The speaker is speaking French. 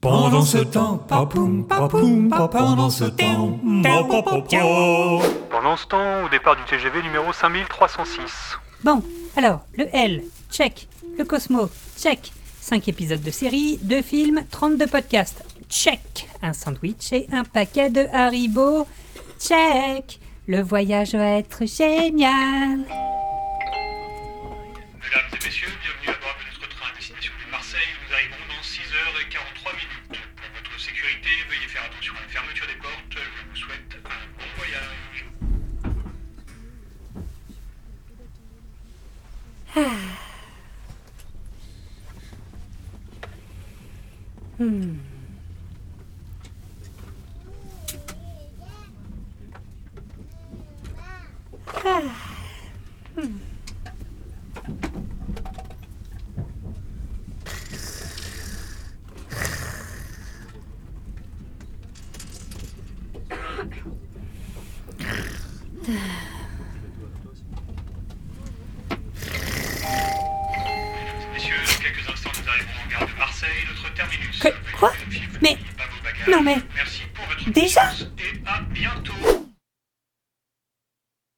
Pendant ce temps, papoum, papoum, pa- pendant ce temps, pa- pa- Pendant ce temps, au départ du TGV numéro 5306. Bon, alors, le L, check. Le Cosmo, check. 5 épisodes de série, 2 films, 32 podcasts, check. Un sandwich et un paquet de Haribo, check. Le voyage va être génial. Nous arrivons dans 6h43 minutes. Pour votre sécurité, veuillez faire attention à la fermeture des portes. Je vous souhaite un bon voyage. Mesdames et messieurs, dans quelques instants, nous arrivons en gare de Marseille, notre terminus. Que- quoi? Mais- non, mais- Merci pour votre Déjà? et à bientôt.